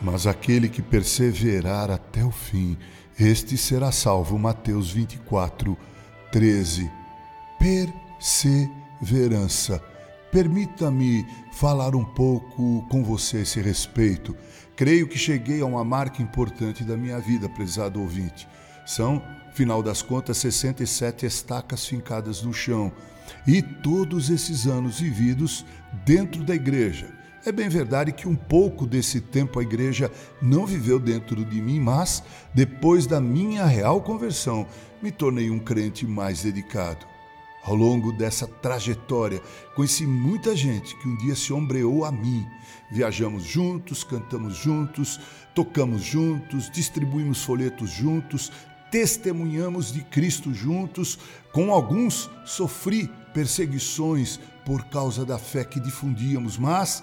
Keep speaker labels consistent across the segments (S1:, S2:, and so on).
S1: Mas aquele que perseverar até o fim, este será salvo. Mateus 24, 13. Perseverança. Permita-me falar um pouco com você a esse respeito. Creio que cheguei a uma marca importante da minha vida, prezado ouvinte. São, final das contas, 67 estacas fincadas no chão. E todos esses anos vividos dentro da igreja é bem verdade que um pouco desse tempo a igreja não viveu dentro de mim, mas depois da minha real conversão, me tornei um crente mais dedicado. Ao longo dessa trajetória, conheci muita gente que um dia se ombreou a mim. Viajamos juntos, cantamos juntos, tocamos juntos, distribuímos folhetos juntos, testemunhamos de Cristo juntos. Com alguns sofri perseguições por causa da fé que difundíamos, mas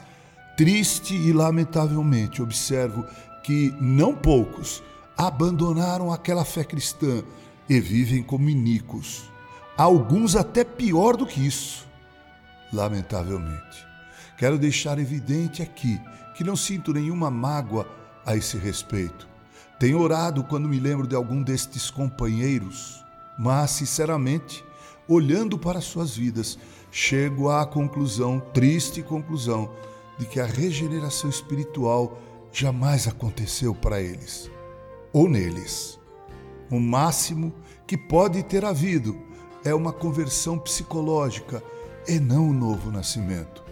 S1: Triste e lamentavelmente observo que não poucos abandonaram aquela fé cristã e vivem como iníquos. Alguns até pior do que isso. Lamentavelmente. Quero deixar evidente aqui que não sinto nenhuma mágoa a esse respeito. Tenho orado quando me lembro de algum destes companheiros, mas, sinceramente, olhando para suas vidas, chego à conclusão, triste conclusão, de que a regeneração espiritual jamais aconteceu para eles ou neles. O máximo que pode ter havido é uma conversão psicológica e não o um novo nascimento.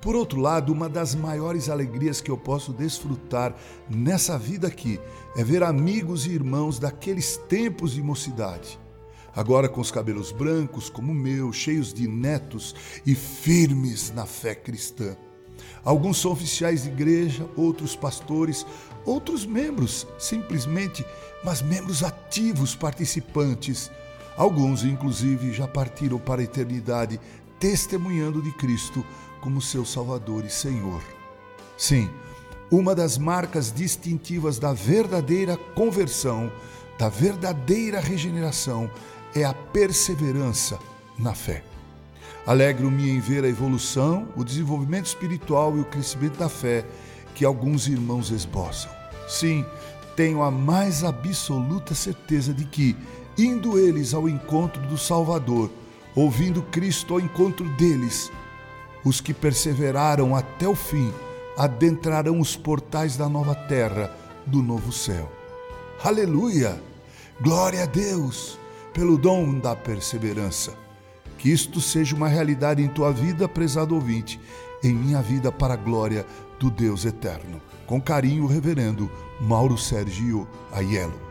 S1: Por outro lado, uma das maiores alegrias que eu posso desfrutar nessa vida aqui é ver amigos e irmãos daqueles tempos de mocidade. Agora com os cabelos brancos como o meu, cheios de netos e firmes na fé cristã. Alguns são oficiais de igreja, outros pastores, outros membros, simplesmente, mas membros ativos participantes. Alguns, inclusive, já partiram para a eternidade, testemunhando de Cristo como seu Salvador e Senhor. Sim, uma das marcas distintivas da verdadeira conversão, da verdadeira regeneração, é a perseverança na fé. Alegro-me em ver a evolução, o desenvolvimento espiritual e o crescimento da fé que alguns irmãos esboçam. Sim, tenho a mais absoluta certeza de que, indo eles ao encontro do Salvador, ouvindo Cristo ao encontro deles, os que perseveraram até o fim adentrarão os portais da nova terra, do novo céu. Aleluia! Glória a Deus pelo dom da perseverança. Que isto seja uma realidade em tua vida, prezado ouvinte, em minha vida para a glória do Deus eterno. Com carinho, reverendo Mauro Sergio Aiello.